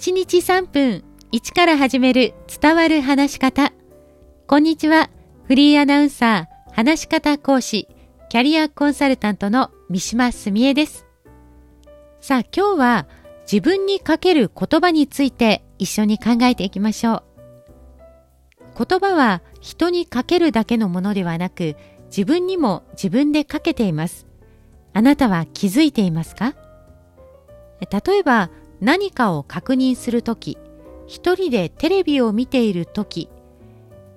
1日3分1から始める伝わる話し方。こんにちは。フリーアナウンサー、話し方講師、キャリアコンサルタントの三島澄江です。さあ今日は自分にかける言葉について一緒に考えていきましょう。言葉は人にかけるだけのものではなく自分にも自分でかけています。あなたは気づいていますか？例えば何かを確認するとき、一人でテレビを見ているとき、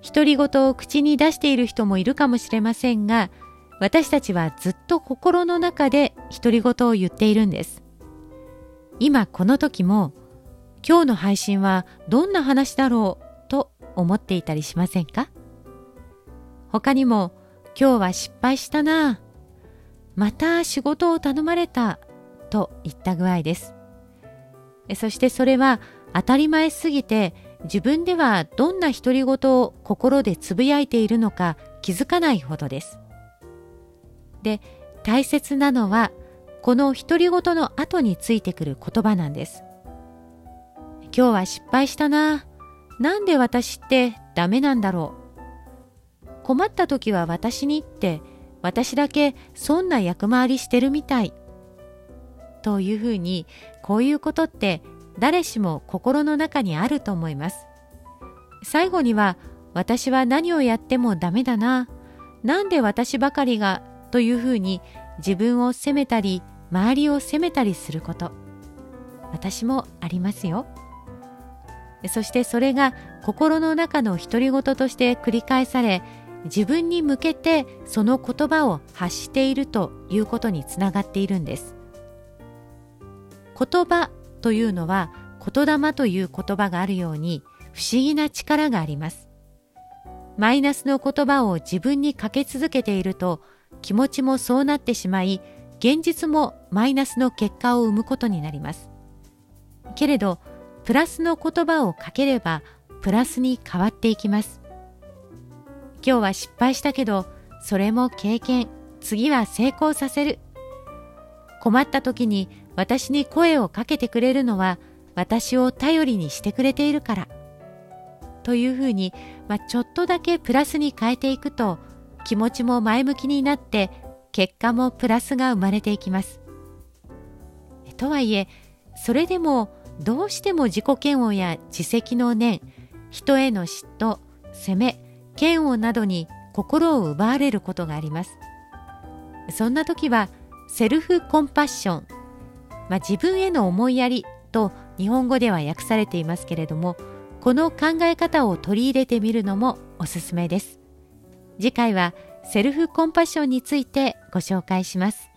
独り言を口に出している人もいるかもしれませんが、私たちはずっと心の中で独り言を言っているんです。今この時も、今日の配信はどんな話だろうと思っていたりしませんか？他にも、今日は失敗したなまた仕事を頼まれたといった具合です。そしてそれは当たり前すぎて自分ではどんな独り言を心でつぶやいているのか気づかないほどです。で、大切なのはこの独り言の後についてくる言葉なんです。今日は失敗したな。なんで私ってダメなんだろう。困った時は私にって私だけそんな役回りしてるみたい。というふうにこういうことって誰しも心の中にあると思います。最後には私は何をやってもダメだな。なんで私ばかりがというふうに自分を責めたり周りを責めたりすること。私もありますよ。そしてそれが心の中の独り言として繰り返され自分に向けてその言葉を発しているということにつながっているんです。言葉というのは言霊という言葉があるように不思議な力があります。マイナスの言葉を自分にかけ続けていると気持ちもそうなってしまい現実もマイナスの結果を生むことになります。けれどプラスの言葉をかければプラスに変わっていきます。今日は失敗したけどそれも経験次は成功させる困った時に私に声をかけてくれるのは私を頼りにしてくれているから。というふうに、まあ、ちょっとだけプラスに変えていくと気持ちも前向きになって結果もプラスが生まれていきます。とはいえ、それでもどうしても自己嫌悪や自責の念、人への嫉妬、責め、嫌悪などに心を奪われることがあります。そんな時はセルフコンパッションまあ、自分への思いやりと日本語では訳されていますけれどもこの考え方を取り入れてみるのもおすすめです。次回はセルフコンパッションについてご紹介します。